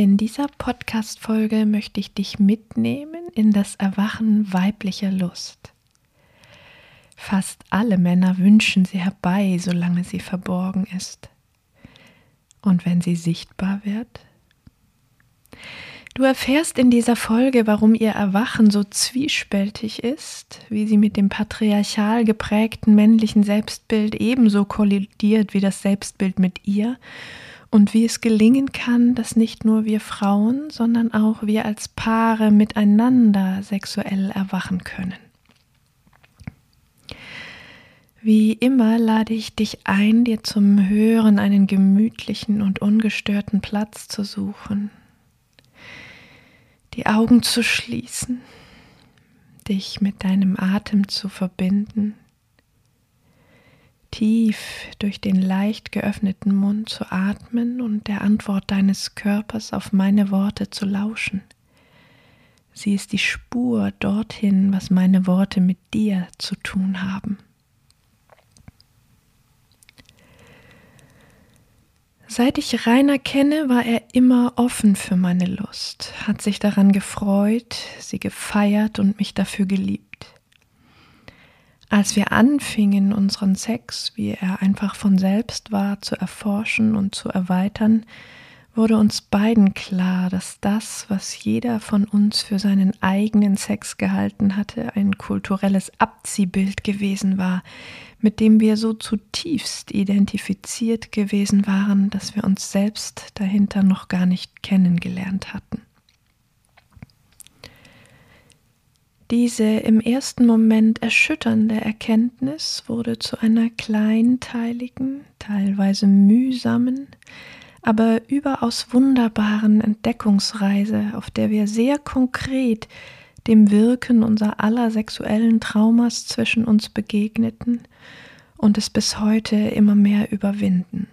In dieser Podcast-Folge möchte ich dich mitnehmen in das Erwachen weiblicher Lust. Fast alle Männer wünschen sie herbei, solange sie verborgen ist. Und wenn sie sichtbar wird? Du erfährst in dieser Folge, warum ihr Erwachen so zwiespältig ist, wie sie mit dem patriarchal geprägten männlichen Selbstbild ebenso kollidiert wie das Selbstbild mit ihr und wie es gelingen kann, dass nicht nur wir Frauen, sondern auch wir als Paare miteinander sexuell erwachen können. Wie immer lade ich dich ein, dir zum Hören einen gemütlichen und ungestörten Platz zu suchen, die Augen zu schließen, dich mit deinem Atem zu verbinden tief durch den leicht geöffneten Mund zu atmen und der Antwort deines Körpers auf meine Worte zu lauschen. Sie ist die Spur dorthin, was meine Worte mit dir zu tun haben. Seit ich Rainer kenne, war er immer offen für meine Lust, hat sich daran gefreut, sie gefeiert und mich dafür geliebt. Als wir anfingen, unseren Sex, wie er einfach von selbst war, zu erforschen und zu erweitern, wurde uns beiden klar, dass das, was jeder von uns für seinen eigenen Sex gehalten hatte, ein kulturelles Abziehbild gewesen war, mit dem wir so zutiefst identifiziert gewesen waren, dass wir uns selbst dahinter noch gar nicht kennengelernt hatten. Diese im ersten Moment erschütternde Erkenntnis wurde zu einer kleinteiligen, teilweise mühsamen, aber überaus wunderbaren Entdeckungsreise, auf der wir sehr konkret dem Wirken unser aller sexuellen Traumas zwischen uns begegneten und es bis heute immer mehr überwinden.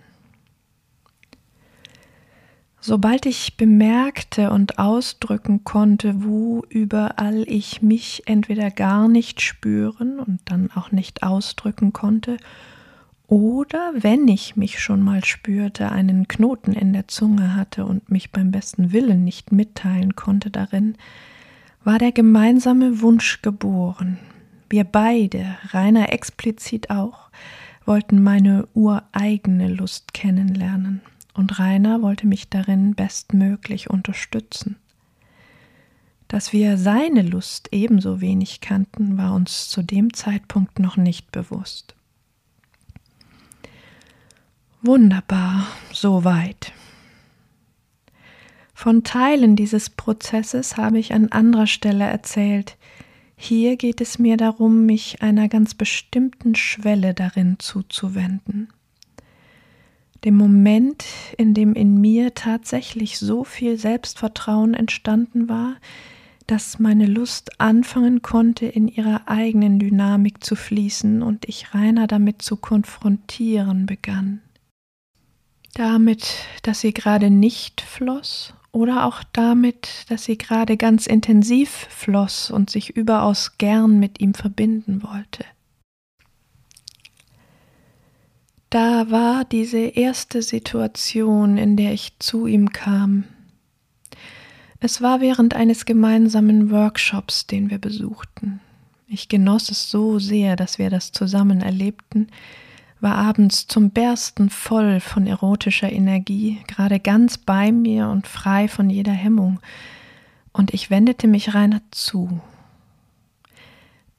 Sobald ich bemerkte und ausdrücken konnte, wo überall ich mich entweder gar nicht spüren und dann auch nicht ausdrücken konnte, oder wenn ich mich schon mal spürte, einen Knoten in der Zunge hatte und mich beim besten Willen nicht mitteilen konnte darin, war der gemeinsame Wunsch geboren. Wir beide, Rainer explizit auch, wollten meine ureigene Lust kennenlernen und Rainer wollte mich darin bestmöglich unterstützen. Dass wir seine Lust ebenso wenig kannten, war uns zu dem Zeitpunkt noch nicht bewusst. Wunderbar, soweit. Von Teilen dieses Prozesses habe ich an anderer Stelle erzählt. Hier geht es mir darum, mich einer ganz bestimmten Schwelle darin zuzuwenden dem Moment, in dem in mir tatsächlich so viel Selbstvertrauen entstanden war, dass meine Lust anfangen konnte, in ihrer eigenen Dynamik zu fließen und ich Rainer damit zu konfrontieren begann. Damit, dass sie gerade nicht floss oder auch damit, dass sie gerade ganz intensiv floss und sich überaus gern mit ihm verbinden wollte. Da war diese erste Situation, in der ich zu ihm kam. Es war während eines gemeinsamen Workshops, den wir besuchten. Ich genoss es so sehr, dass wir das zusammen erlebten, war abends zum Bersten voll von erotischer Energie, gerade ganz bei mir und frei von jeder Hemmung, und ich wendete mich Rainer zu.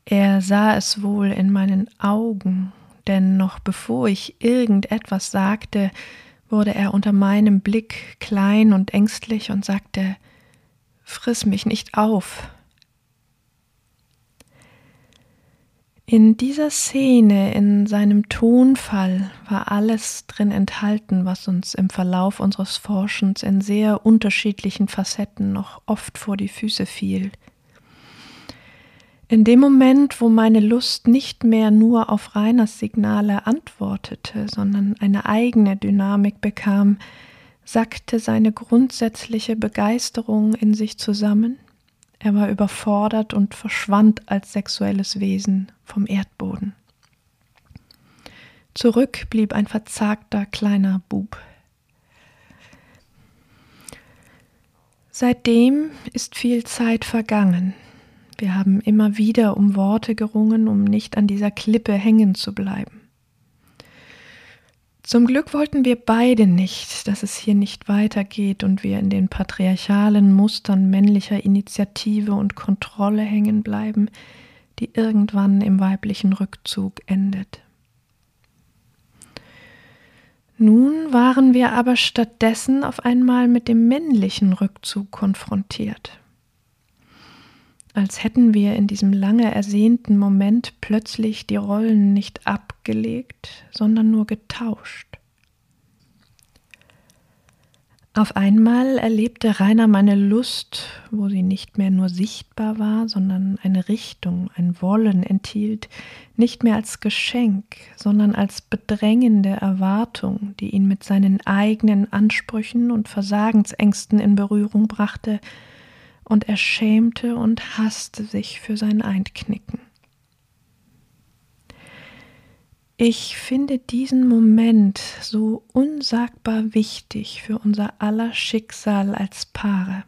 Er sah es wohl in meinen Augen denn noch bevor ich irgendetwas sagte, wurde er unter meinem Blick klein und ängstlich und sagte, Friss mich nicht auf. In dieser Szene, in seinem Tonfall, war alles drin enthalten, was uns im Verlauf unseres Forschens in sehr unterschiedlichen Facetten noch oft vor die Füße fiel. In dem Moment, wo meine Lust nicht mehr nur auf Reiners Signale antwortete, sondern eine eigene Dynamik bekam, sackte seine grundsätzliche Begeisterung in sich zusammen er war überfordert und verschwand als sexuelles Wesen vom Erdboden. Zurück blieb ein verzagter kleiner Bub. Seitdem ist viel Zeit vergangen. Wir haben immer wieder um Worte gerungen, um nicht an dieser Klippe hängen zu bleiben. Zum Glück wollten wir beide nicht, dass es hier nicht weitergeht und wir in den patriarchalen Mustern männlicher Initiative und Kontrolle hängen bleiben, die irgendwann im weiblichen Rückzug endet. Nun waren wir aber stattdessen auf einmal mit dem männlichen Rückzug konfrontiert als hätten wir in diesem lange ersehnten Moment plötzlich die Rollen nicht abgelegt, sondern nur getauscht. Auf einmal erlebte Rainer meine Lust, wo sie nicht mehr nur sichtbar war, sondern eine Richtung, ein Wollen enthielt, nicht mehr als Geschenk, sondern als bedrängende Erwartung, die ihn mit seinen eigenen Ansprüchen und Versagensängsten in Berührung brachte, und er schämte und hasste sich für sein Einknicken. Ich finde diesen Moment so unsagbar wichtig für unser aller Schicksal als Paare.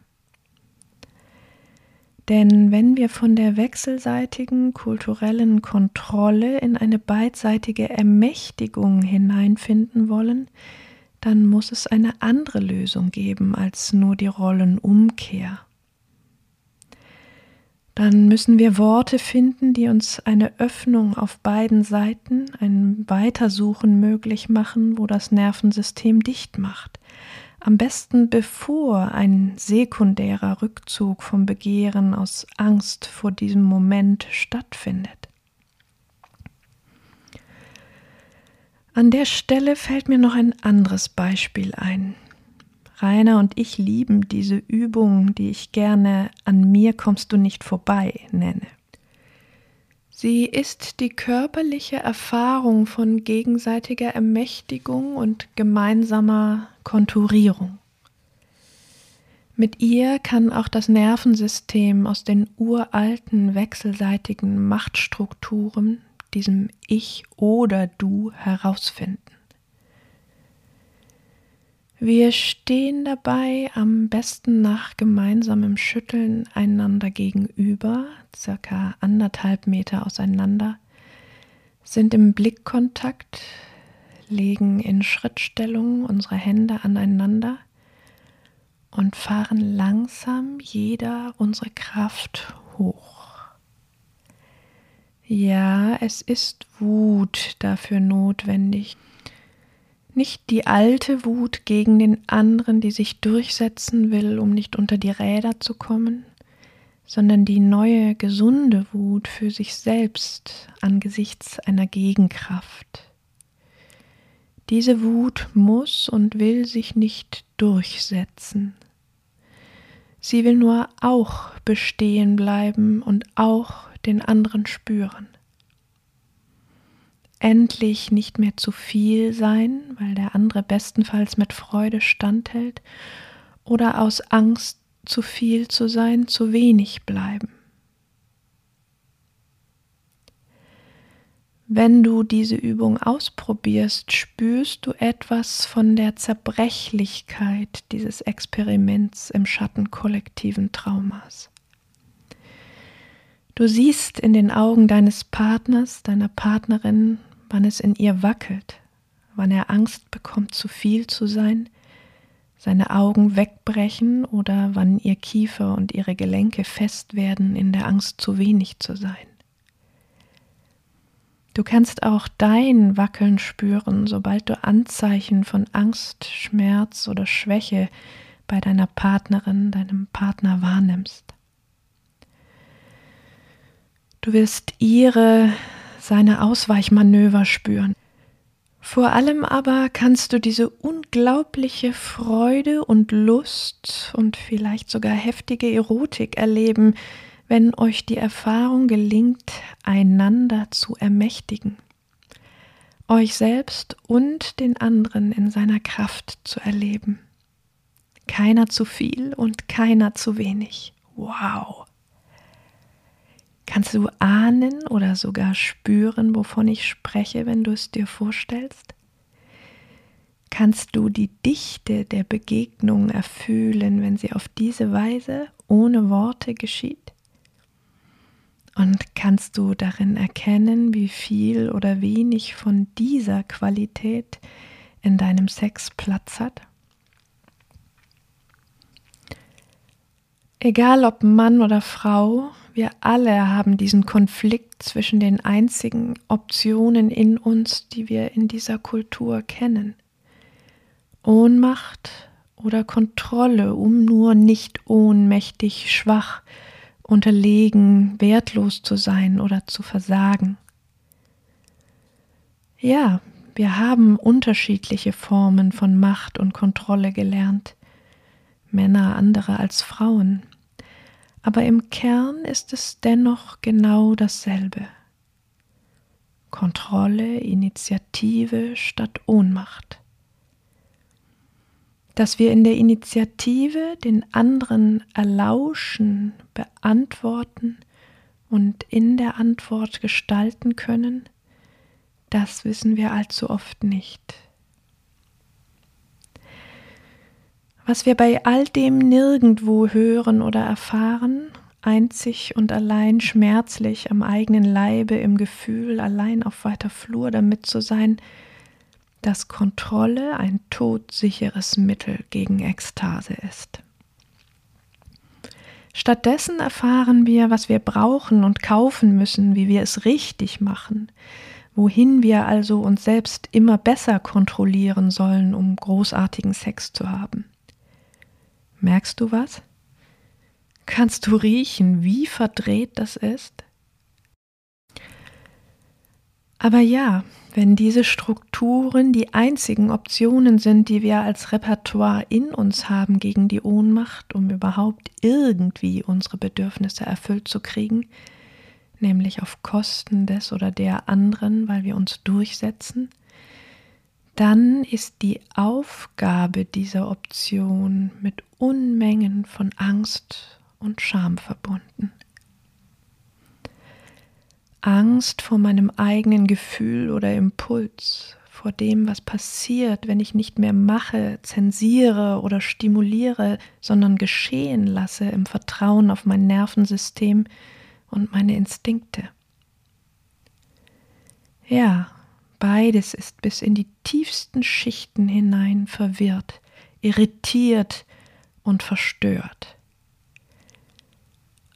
Denn wenn wir von der wechselseitigen kulturellen Kontrolle in eine beidseitige Ermächtigung hineinfinden wollen, dann muss es eine andere Lösung geben als nur die Rollenumkehr dann müssen wir Worte finden, die uns eine Öffnung auf beiden Seiten, ein Weitersuchen möglich machen, wo das Nervensystem dicht macht. Am besten bevor ein sekundärer Rückzug vom Begehren aus Angst vor diesem Moment stattfindet. An der Stelle fällt mir noch ein anderes Beispiel ein, Rainer und ich lieben diese Übung, die ich gerne an mir kommst du nicht vorbei nenne. Sie ist die körperliche Erfahrung von gegenseitiger Ermächtigung und gemeinsamer Konturierung. Mit ihr kann auch das Nervensystem aus den uralten wechselseitigen Machtstrukturen, diesem Ich oder Du, herausfinden. Wir stehen dabei am besten nach gemeinsamem Schütteln einander gegenüber, circa anderthalb Meter auseinander, sind im Blickkontakt, legen in Schrittstellung unsere Hände aneinander und fahren langsam jeder unsere Kraft hoch. Ja, es ist Wut dafür notwendig, nicht die alte Wut gegen den anderen, die sich durchsetzen will, um nicht unter die Räder zu kommen, sondern die neue, gesunde Wut für sich selbst angesichts einer Gegenkraft. Diese Wut muss und will sich nicht durchsetzen. Sie will nur auch bestehen bleiben und auch den anderen spüren endlich nicht mehr zu viel sein, weil der andere bestenfalls mit Freude standhält, oder aus Angst zu viel zu sein, zu wenig bleiben. Wenn du diese Übung ausprobierst, spürst du etwas von der Zerbrechlichkeit dieses Experiments im schattenkollektiven Traumas. Du siehst in den Augen deines Partners, deiner Partnerin wann es in ihr wackelt, wann er Angst bekommt, zu viel zu sein, seine Augen wegbrechen oder wann ihr Kiefer und ihre Gelenke fest werden in der Angst, zu wenig zu sein. Du kannst auch dein Wackeln spüren, sobald du Anzeichen von Angst, Schmerz oder Schwäche bei deiner Partnerin, deinem Partner wahrnimmst. Du wirst ihre seine Ausweichmanöver spüren. Vor allem aber kannst du diese unglaubliche Freude und Lust und vielleicht sogar heftige Erotik erleben, wenn euch die Erfahrung gelingt, einander zu ermächtigen, euch selbst und den anderen in seiner Kraft zu erleben. Keiner zu viel und keiner zu wenig. Wow. Kannst du ahnen oder sogar spüren, wovon ich spreche, wenn du es dir vorstellst? Kannst du die Dichte der Begegnung erfühlen, wenn sie auf diese Weise ohne Worte geschieht? Und kannst du darin erkennen, wie viel oder wenig von dieser Qualität in deinem Sex Platz hat? Egal ob Mann oder Frau, wir alle haben diesen Konflikt zwischen den einzigen Optionen in uns, die wir in dieser Kultur kennen. Ohnmacht oder Kontrolle, um nur nicht ohnmächtig, schwach, unterlegen, wertlos zu sein oder zu versagen. Ja, wir haben unterschiedliche Formen von Macht und Kontrolle gelernt, Männer andere als Frauen, aber im Kern ist es dennoch genau dasselbe. Kontrolle, Initiative statt Ohnmacht. Dass wir in der Initiative den anderen erlauschen, beantworten und in der Antwort gestalten können, das wissen wir allzu oft nicht. Was wir bei all dem nirgendwo hören oder erfahren, einzig und allein schmerzlich am eigenen Leibe im Gefühl, allein auf weiter Flur damit zu sein, dass Kontrolle ein todsicheres Mittel gegen Ekstase ist. Stattdessen erfahren wir, was wir brauchen und kaufen müssen, wie wir es richtig machen, wohin wir also uns selbst immer besser kontrollieren sollen, um großartigen Sex zu haben. Merkst du was? Kannst du riechen, wie verdreht das ist? Aber ja, wenn diese Strukturen die einzigen Optionen sind, die wir als Repertoire in uns haben gegen die Ohnmacht, um überhaupt irgendwie unsere Bedürfnisse erfüllt zu kriegen, nämlich auf Kosten des oder der anderen, weil wir uns durchsetzen, dann ist die Aufgabe dieser Option mit Unmengen von Angst und Scham verbunden. Angst vor meinem eigenen Gefühl oder Impuls, vor dem, was passiert, wenn ich nicht mehr mache, zensiere oder stimuliere, sondern geschehen lasse im Vertrauen auf mein Nervensystem und meine Instinkte. Ja, Beides ist bis in die tiefsten Schichten hinein verwirrt, irritiert und verstört.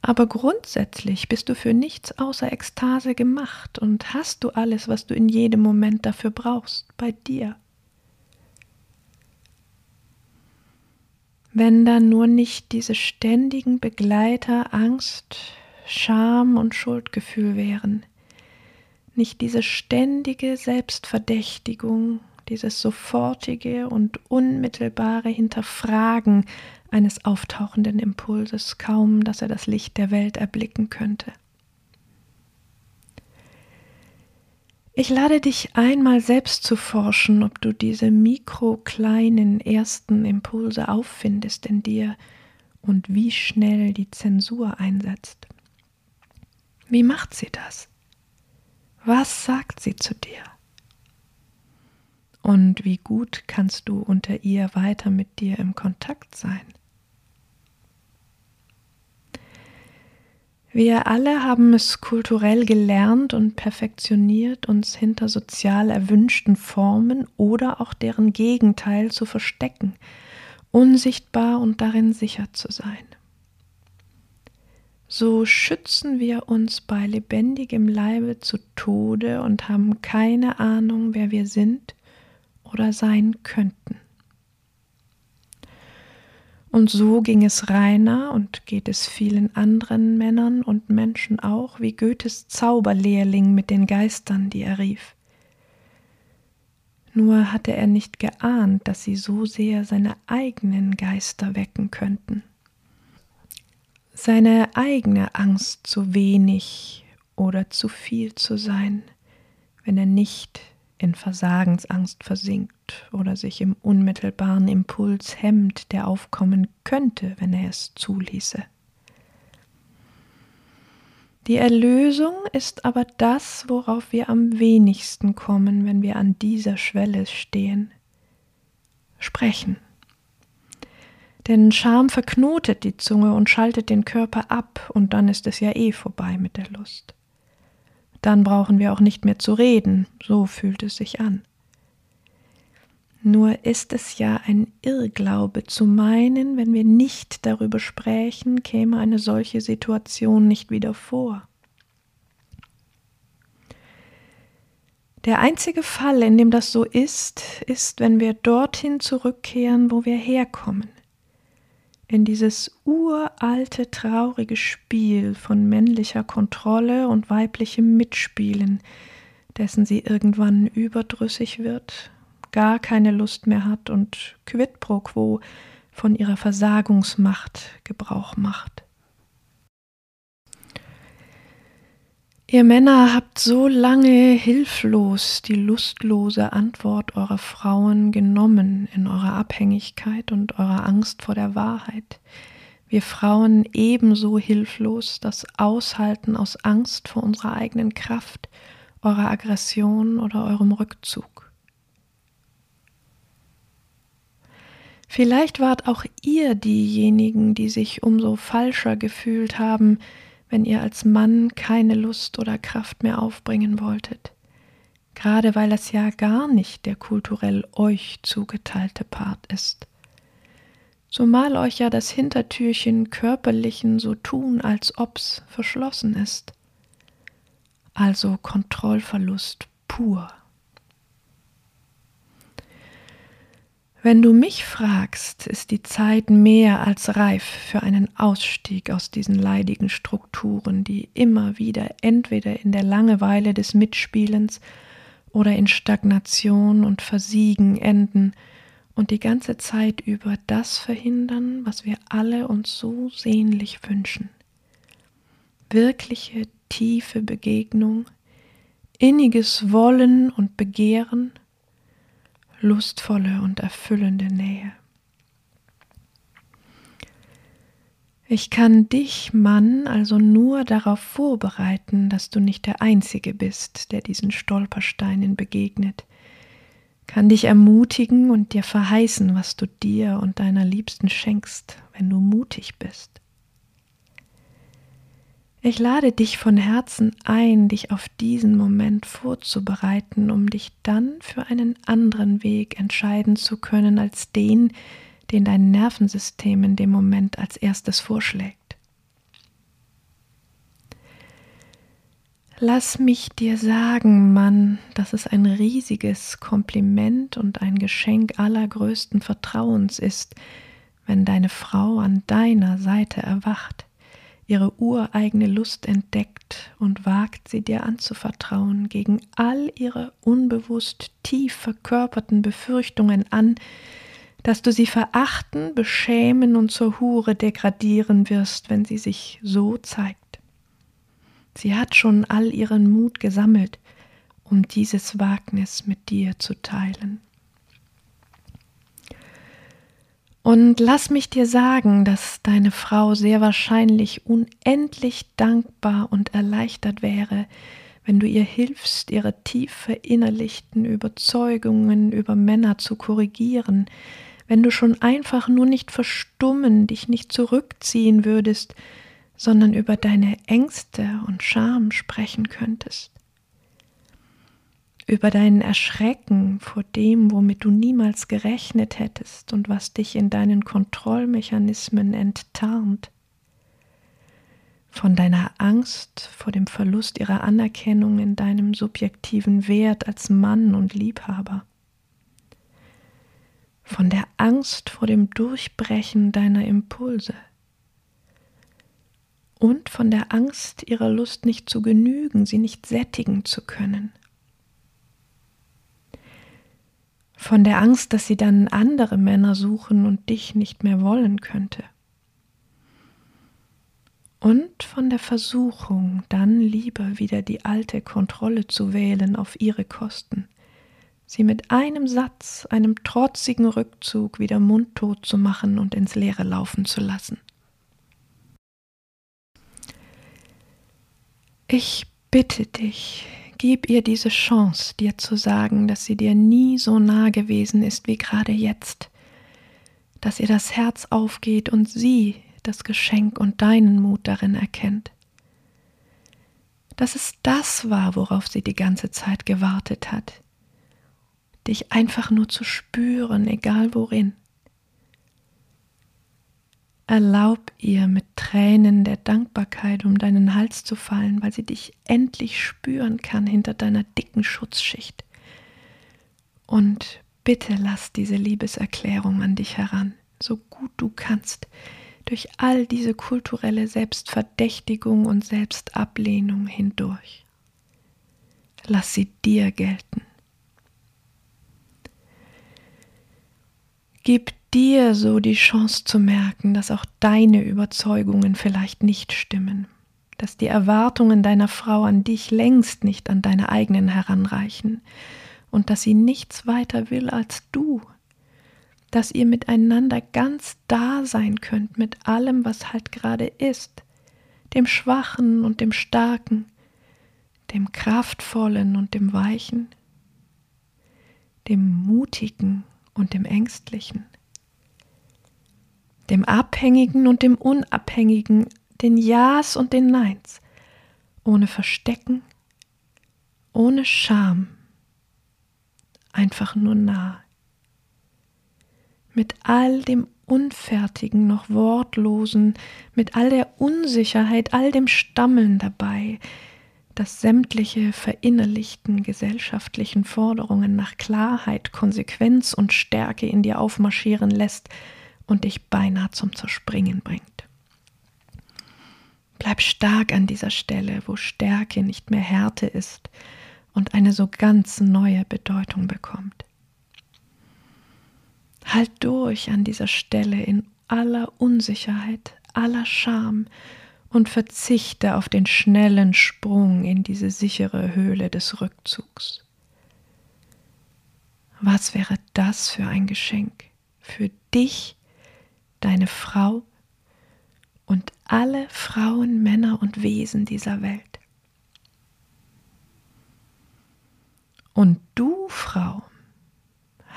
Aber grundsätzlich bist du für nichts außer Ekstase gemacht und hast du alles, was du in jedem Moment dafür brauchst, bei dir. Wenn dann nur nicht diese ständigen Begleiter Angst, Scham und Schuldgefühl wären, nicht diese ständige Selbstverdächtigung, dieses sofortige und unmittelbare Hinterfragen eines auftauchenden Impulses, kaum dass er das Licht der Welt erblicken könnte. Ich lade dich einmal selbst zu forschen, ob du diese mikrokleinen ersten Impulse auffindest in dir und wie schnell die Zensur einsetzt. Wie macht sie das? Was sagt sie zu dir? Und wie gut kannst du unter ihr weiter mit dir im Kontakt sein? Wir alle haben es kulturell gelernt und perfektioniert, uns hinter sozial erwünschten Formen oder auch deren Gegenteil zu verstecken, unsichtbar und darin sicher zu sein so schützen wir uns bei lebendigem Leibe zu Tode und haben keine Ahnung, wer wir sind oder sein könnten. Und so ging es Rainer und geht es vielen anderen Männern und Menschen auch, wie Goethes Zauberlehrling mit den Geistern, die er rief. Nur hatte er nicht geahnt, dass sie so sehr seine eigenen Geister wecken könnten. Seine eigene Angst, zu wenig oder zu viel zu sein, wenn er nicht in Versagensangst versinkt oder sich im unmittelbaren Impuls hemmt, der aufkommen könnte, wenn er es zuließe. Die Erlösung ist aber das, worauf wir am wenigsten kommen, wenn wir an dieser Schwelle stehen. Sprechen. Denn Scham verknotet die Zunge und schaltet den Körper ab, und dann ist es ja eh vorbei mit der Lust. Dann brauchen wir auch nicht mehr zu reden, so fühlt es sich an. Nur ist es ja ein Irrglaube zu meinen, wenn wir nicht darüber sprechen, käme eine solche Situation nicht wieder vor. Der einzige Fall, in dem das so ist, ist, wenn wir dorthin zurückkehren, wo wir herkommen in dieses uralte, traurige Spiel von männlicher Kontrolle und weiblichem Mitspielen, dessen sie irgendwann überdrüssig wird, gar keine Lust mehr hat und quid pro quo von ihrer Versagungsmacht Gebrauch macht. Ihr Männer habt so lange hilflos die lustlose Antwort eurer Frauen genommen in eurer Abhängigkeit und eurer Angst vor der Wahrheit. Wir Frauen ebenso hilflos das Aushalten aus Angst vor unserer eigenen Kraft, eurer Aggression oder eurem Rückzug. Vielleicht wart auch ihr diejenigen, die sich umso falscher gefühlt haben, wenn ihr als Mann keine Lust oder Kraft mehr aufbringen wolltet, gerade weil es ja gar nicht der kulturell euch zugeteilte Part ist. Zumal euch ja das Hintertürchen körperlichen so tun, als ob's verschlossen ist. Also Kontrollverlust pur. Wenn du mich fragst, ist die Zeit mehr als reif für einen Ausstieg aus diesen leidigen Strukturen, die immer wieder entweder in der Langeweile des Mitspielens oder in Stagnation und Versiegen enden und die ganze Zeit über das verhindern, was wir alle uns so sehnlich wünschen. Wirkliche tiefe Begegnung, inniges Wollen und Begehren, lustvolle und erfüllende Nähe. Ich kann dich, Mann, also nur darauf vorbereiten, dass du nicht der Einzige bist, der diesen Stolpersteinen begegnet, kann dich ermutigen und dir verheißen, was du dir und deiner Liebsten schenkst, wenn du mutig bist. Ich lade dich von Herzen ein, dich auf diesen Moment vorzubereiten, um dich dann für einen anderen Weg entscheiden zu können als den, den dein Nervensystem in dem Moment als erstes vorschlägt. Lass mich dir sagen, Mann, dass es ein riesiges Kompliment und ein Geschenk allergrößten Vertrauens ist, wenn deine Frau an deiner Seite erwacht ihre ureigene Lust entdeckt und wagt sie dir anzuvertrauen, gegen all ihre unbewusst tief verkörperten Befürchtungen an, dass du sie verachten, beschämen und zur Hure degradieren wirst, wenn sie sich so zeigt. Sie hat schon all ihren Mut gesammelt, um dieses Wagnis mit dir zu teilen. Und lass mich dir sagen, dass deine Frau sehr wahrscheinlich unendlich dankbar und erleichtert wäre, wenn du ihr hilfst, ihre tief verinnerlichten Überzeugungen über Männer zu korrigieren, wenn du schon einfach nur nicht verstummen, dich nicht zurückziehen würdest, sondern über deine Ängste und Scham sprechen könntest über dein Erschrecken vor dem, womit du niemals gerechnet hättest und was dich in deinen Kontrollmechanismen enttarnt, von deiner Angst vor dem Verlust ihrer Anerkennung in deinem subjektiven Wert als Mann und Liebhaber, von der Angst vor dem Durchbrechen deiner Impulse. Und von der Angst, ihrer Lust nicht zu genügen, sie nicht sättigen zu können. Von der Angst, dass sie dann andere Männer suchen und dich nicht mehr wollen könnte. Und von der Versuchung, dann lieber wieder die alte Kontrolle zu wählen auf ihre Kosten, sie mit einem Satz, einem trotzigen Rückzug wieder mundtot zu machen und ins Leere laufen zu lassen. Ich bitte dich, gib ihr diese Chance, dir zu sagen, dass sie dir nie so nah gewesen ist wie gerade jetzt, dass ihr das Herz aufgeht und sie das Geschenk und deinen Mut darin erkennt. Dass es das war, worauf sie die ganze Zeit gewartet hat, dich einfach nur zu spüren, egal worin. Erlaub ihr mit Tränen der Dankbarkeit um deinen Hals zu fallen, weil sie dich endlich spüren kann hinter deiner dicken Schutzschicht. Und bitte lass diese Liebeserklärung an dich heran, so gut du kannst, durch all diese kulturelle Selbstverdächtigung und Selbstablehnung hindurch. Lass sie dir gelten. Gib dir so die Chance zu merken, dass auch deine Überzeugungen vielleicht nicht stimmen, dass die Erwartungen deiner Frau an dich längst nicht an deine eigenen heranreichen. Und dass sie nichts weiter will als du, dass ihr miteinander ganz da sein könnt mit allem, was halt gerade ist, dem Schwachen und dem Starken, dem Kraftvollen und dem Weichen, dem Mutigen und dem Ängstlichen, dem Abhängigen und dem Unabhängigen, den Ja's und den Neins, ohne Verstecken, ohne Scham, einfach nur nah. Mit all dem Unfertigen, noch Wortlosen, mit all der Unsicherheit, all dem Stammeln dabei, das sämtliche verinnerlichten gesellschaftlichen Forderungen nach Klarheit, Konsequenz und Stärke in dir aufmarschieren lässt und dich beinahe zum Zerspringen bringt. Bleib stark an dieser Stelle, wo Stärke nicht mehr Härte ist und eine so ganz neue Bedeutung bekommt. Halt durch an dieser Stelle in aller Unsicherheit, aller Scham und verzichte auf den schnellen Sprung in diese sichere Höhle des Rückzugs. Was wäre das für ein Geschenk für dich, deine Frau und alle Frauen, Männer und Wesen dieser Welt? Und du, Frau,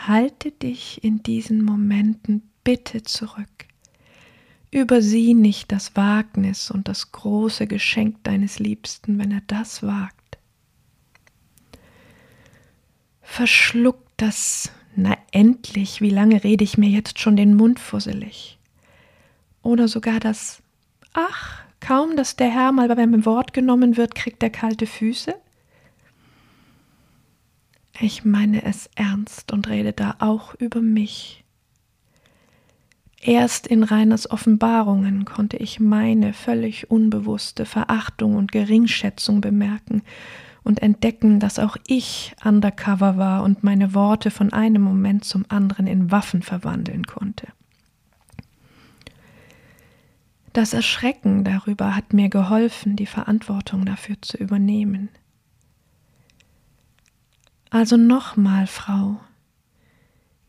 halte dich in diesen Momenten bitte zurück. Übersieh nicht das Wagnis und das große Geschenk deines Liebsten, wenn er das wagt. Verschluck das, na endlich, wie lange rede ich mir jetzt schon den Mund fusselig? Oder sogar das, ach, kaum, dass der Herr mal beim Wort genommen wird, kriegt er kalte Füße? Ich meine es ernst und rede da auch über mich Erst in Reiners Offenbarungen konnte ich meine völlig unbewusste Verachtung und Geringschätzung bemerken und entdecken, dass auch ich undercover war und meine Worte von einem Moment zum anderen in Waffen verwandeln konnte. Das Erschrecken darüber hat mir geholfen, die Verantwortung dafür zu übernehmen. Also nochmal, Frau,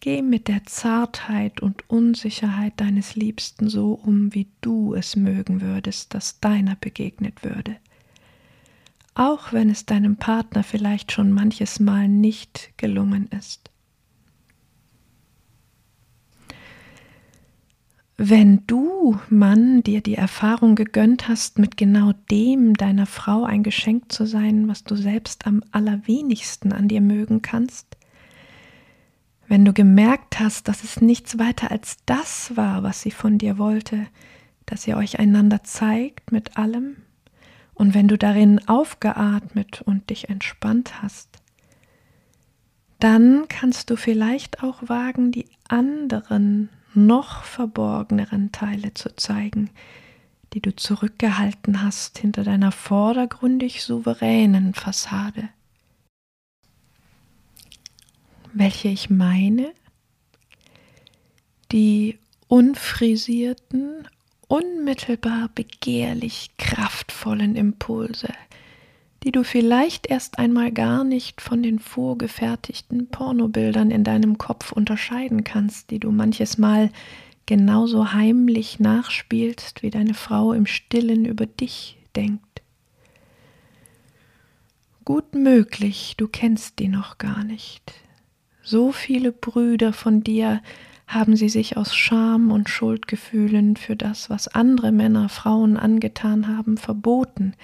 Geh mit der Zartheit und Unsicherheit deines Liebsten so um, wie du es mögen würdest, dass deiner begegnet würde. Auch wenn es deinem Partner vielleicht schon manches Mal nicht gelungen ist. Wenn du, Mann, dir die Erfahrung gegönnt hast, mit genau dem deiner Frau ein Geschenk zu sein, was du selbst am allerwenigsten an dir mögen kannst, wenn du gemerkt hast, dass es nichts weiter als das war, was sie von dir wollte, dass ihr euch einander zeigt mit allem, und wenn du darin aufgeatmet und dich entspannt hast, dann kannst du vielleicht auch wagen, die anderen, noch verborgeneren Teile zu zeigen, die du zurückgehalten hast hinter deiner vordergründig souveränen Fassade. Welche ich meine? Die unfrisierten, unmittelbar begehrlich kraftvollen Impulse, die du vielleicht erst einmal gar nicht von den vorgefertigten Pornobildern in deinem Kopf unterscheiden kannst, die du manches Mal genauso heimlich nachspielst, wie deine Frau im stillen über dich denkt. Gut möglich, du kennst die noch gar nicht. So viele Brüder von dir haben sie sich aus Scham und Schuldgefühlen für das, was andere Männer Frauen angetan haben, verboten,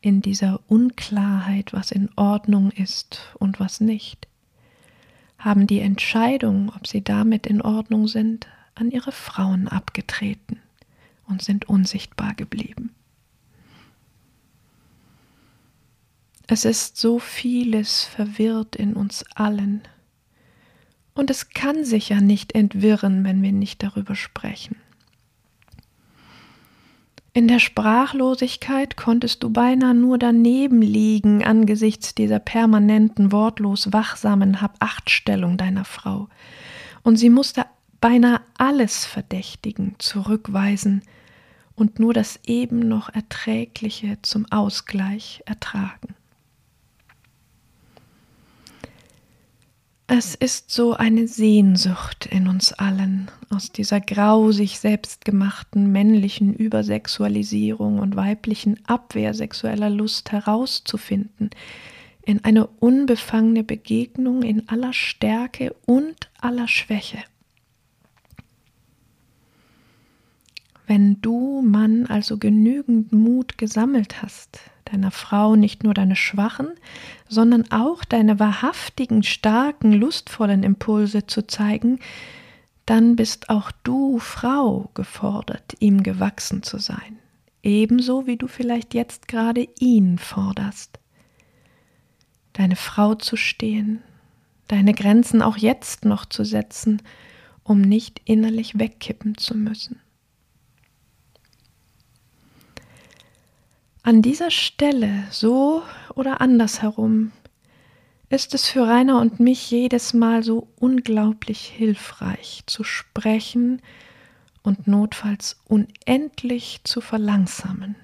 in dieser Unklarheit, was in Ordnung ist und was nicht, haben die Entscheidung, ob sie damit in Ordnung sind, an ihre Frauen abgetreten und sind unsichtbar geblieben. Es ist so vieles verwirrt in uns allen, und es kann sich ja nicht entwirren, wenn wir nicht darüber sprechen. In der Sprachlosigkeit konntest du beinahe nur daneben liegen angesichts dieser permanenten, wortlos wachsamen Habachtstellung deiner Frau. Und sie musste beinahe alles verdächtigen, zurückweisen und nur das eben noch Erträgliche zum Ausgleich ertragen. Es ist so eine Sehnsucht in uns allen, aus dieser grausig selbstgemachten männlichen Übersexualisierung und weiblichen Abwehr sexueller Lust herauszufinden, in eine unbefangene Begegnung in aller Stärke und aller Schwäche. Wenn du, Mann, also genügend Mut gesammelt hast, deiner Frau nicht nur deine schwachen, sondern auch deine wahrhaftigen, starken, lustvollen Impulse zu zeigen, dann bist auch du, Frau, gefordert, ihm gewachsen zu sein, ebenso wie du vielleicht jetzt gerade ihn forderst. Deine Frau zu stehen, deine Grenzen auch jetzt noch zu setzen, um nicht innerlich wegkippen zu müssen. An dieser Stelle, so oder andersherum, ist es für Rainer und mich jedes Mal so unglaublich hilfreich zu sprechen und notfalls unendlich zu verlangsamen.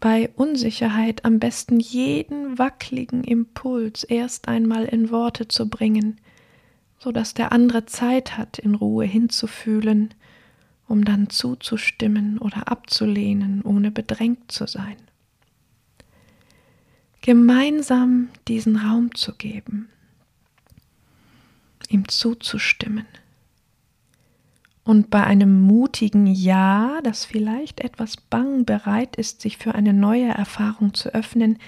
Bei Unsicherheit am besten jeden wackligen Impuls erst einmal in Worte zu bringen, so dass der andere Zeit hat, in Ruhe hinzufühlen, um dann zuzustimmen oder abzulehnen, ohne bedrängt zu sein. Gemeinsam diesen Raum zu geben, ihm zuzustimmen. Und bei einem mutigen Ja, das vielleicht etwas bang bereit ist, sich für eine neue Erfahrung zu öffnen,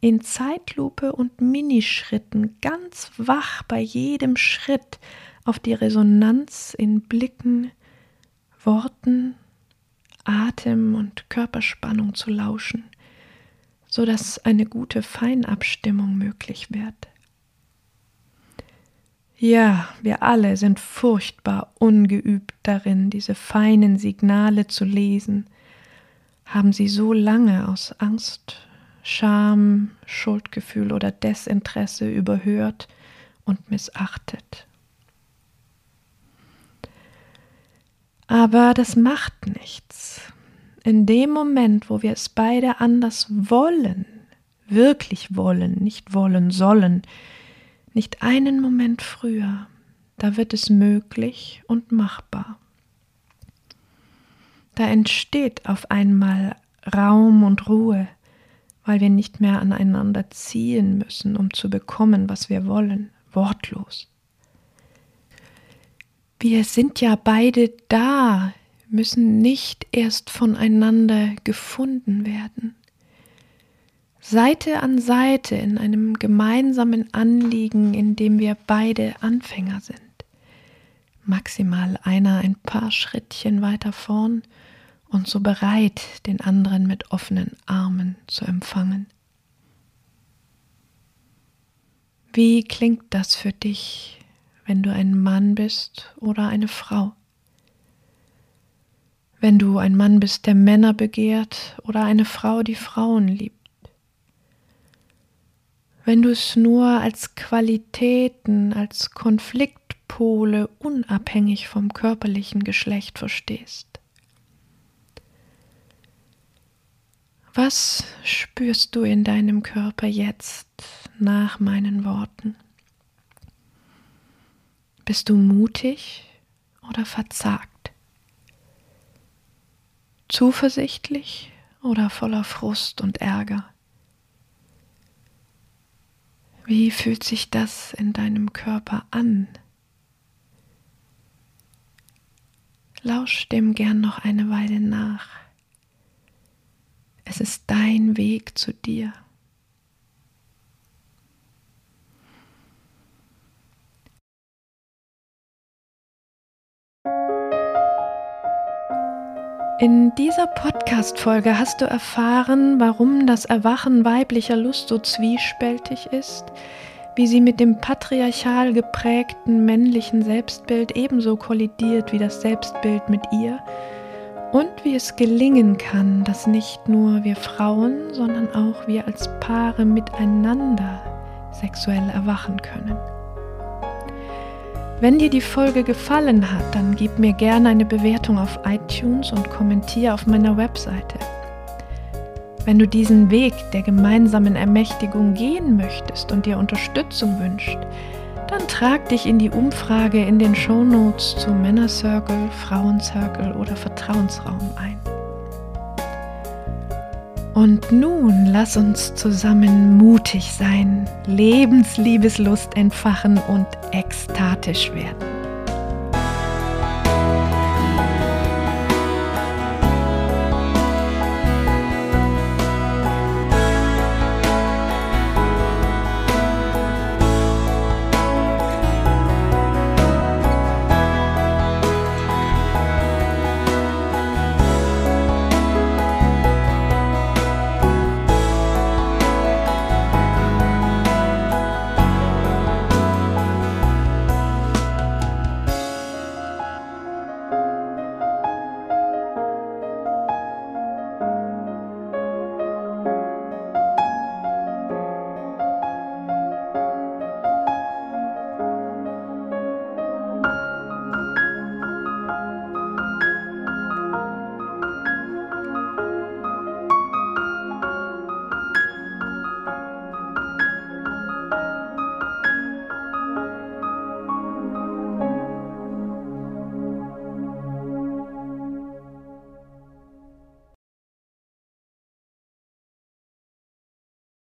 in Zeitlupe und Minischritten ganz wach bei jedem Schritt auf die Resonanz in Blicken, Worten, Atem und Körperspannung zu lauschen, so dass eine gute Feinabstimmung möglich wird. Ja, wir alle sind furchtbar ungeübt darin, diese feinen Signale zu lesen, haben sie so lange aus Angst, Scham, Schuldgefühl oder Desinteresse überhört und missachtet. Aber das macht nichts. In dem Moment, wo wir es beide anders wollen, wirklich wollen, nicht wollen sollen, nicht einen Moment früher, da wird es möglich und machbar. Da entsteht auf einmal Raum und Ruhe, weil wir nicht mehr aneinander ziehen müssen, um zu bekommen, was wir wollen, wortlos. Wir sind ja beide da, müssen nicht erst voneinander gefunden werden. Seite an Seite in einem gemeinsamen Anliegen, in dem wir beide Anfänger sind. Maximal einer ein paar Schrittchen weiter vorn und so bereit, den anderen mit offenen Armen zu empfangen. Wie klingt das für dich, wenn du ein Mann bist oder eine Frau? Wenn du ein Mann bist, der Männer begehrt oder eine Frau, die Frauen liebt? Wenn du es nur als Qualitäten, als Konfliktpole unabhängig vom körperlichen Geschlecht verstehst? Was spürst du in deinem Körper jetzt nach meinen Worten? Bist du mutig oder verzagt? Zuversichtlich oder voller Frust und Ärger? Wie fühlt sich das in deinem Körper an? Lausch dem gern noch eine Weile nach. Es ist dein Weg zu dir. In dieser Podcast-Folge hast du erfahren, warum das Erwachen weiblicher Lust so zwiespältig ist, wie sie mit dem patriarchal geprägten männlichen Selbstbild ebenso kollidiert wie das Selbstbild mit ihr und wie es gelingen kann, dass nicht nur wir Frauen, sondern auch wir als Paare miteinander sexuell erwachen können. Wenn dir die Folge gefallen hat, dann gib mir gerne eine Bewertung auf iTunes und kommentiere auf meiner Webseite. Wenn du diesen Weg der gemeinsamen Ermächtigung gehen möchtest und dir Unterstützung wünscht, dann trag dich in die Umfrage in den Shownotes zu Männercircle, Frauencircle oder Vertrauensraum ein. Und nun lass uns zusammen mutig sein, Lebensliebeslust entfachen und ekstatisch werden.